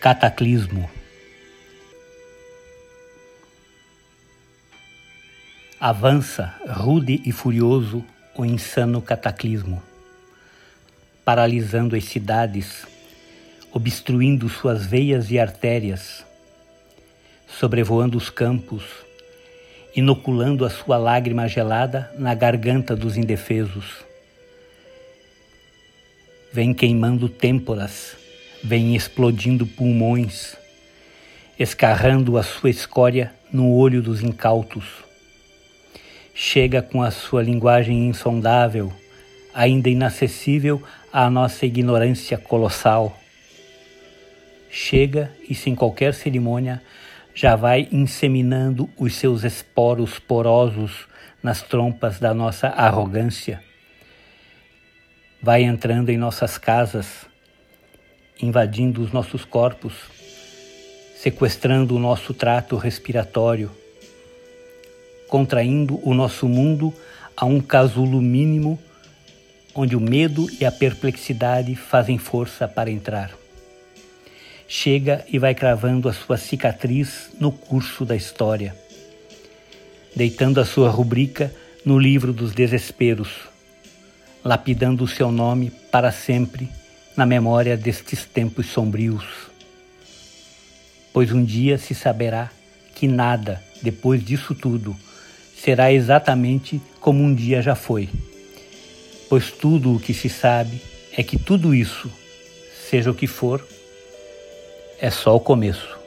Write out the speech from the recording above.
Cataclismo Avança, rude e furioso, o insano cataclismo, paralisando as cidades, obstruindo suas veias e artérias, sobrevoando os campos, inoculando a sua lágrima gelada na garganta dos indefesos. Vem queimando têmporas, vem explodindo pulmões, escarrando a sua escória no olho dos incautos. Chega com a sua linguagem insondável, ainda inacessível à nossa ignorância colossal. Chega e, sem qualquer cerimônia, já vai inseminando os seus esporos porosos nas trompas da nossa arrogância. Vai entrando em nossas casas, invadindo os nossos corpos, sequestrando o nosso trato respiratório, contraindo o nosso mundo a um casulo mínimo onde o medo e a perplexidade fazem força para entrar. Chega e vai cravando a sua cicatriz no curso da história, deitando a sua rubrica no livro dos desesperos, lapidando o seu nome para sempre na memória destes tempos sombrios. Pois um dia se saberá que nada, depois disso tudo, será exatamente como um dia já foi. Pois tudo o que se sabe é que tudo isso, seja o que for, é só o começo.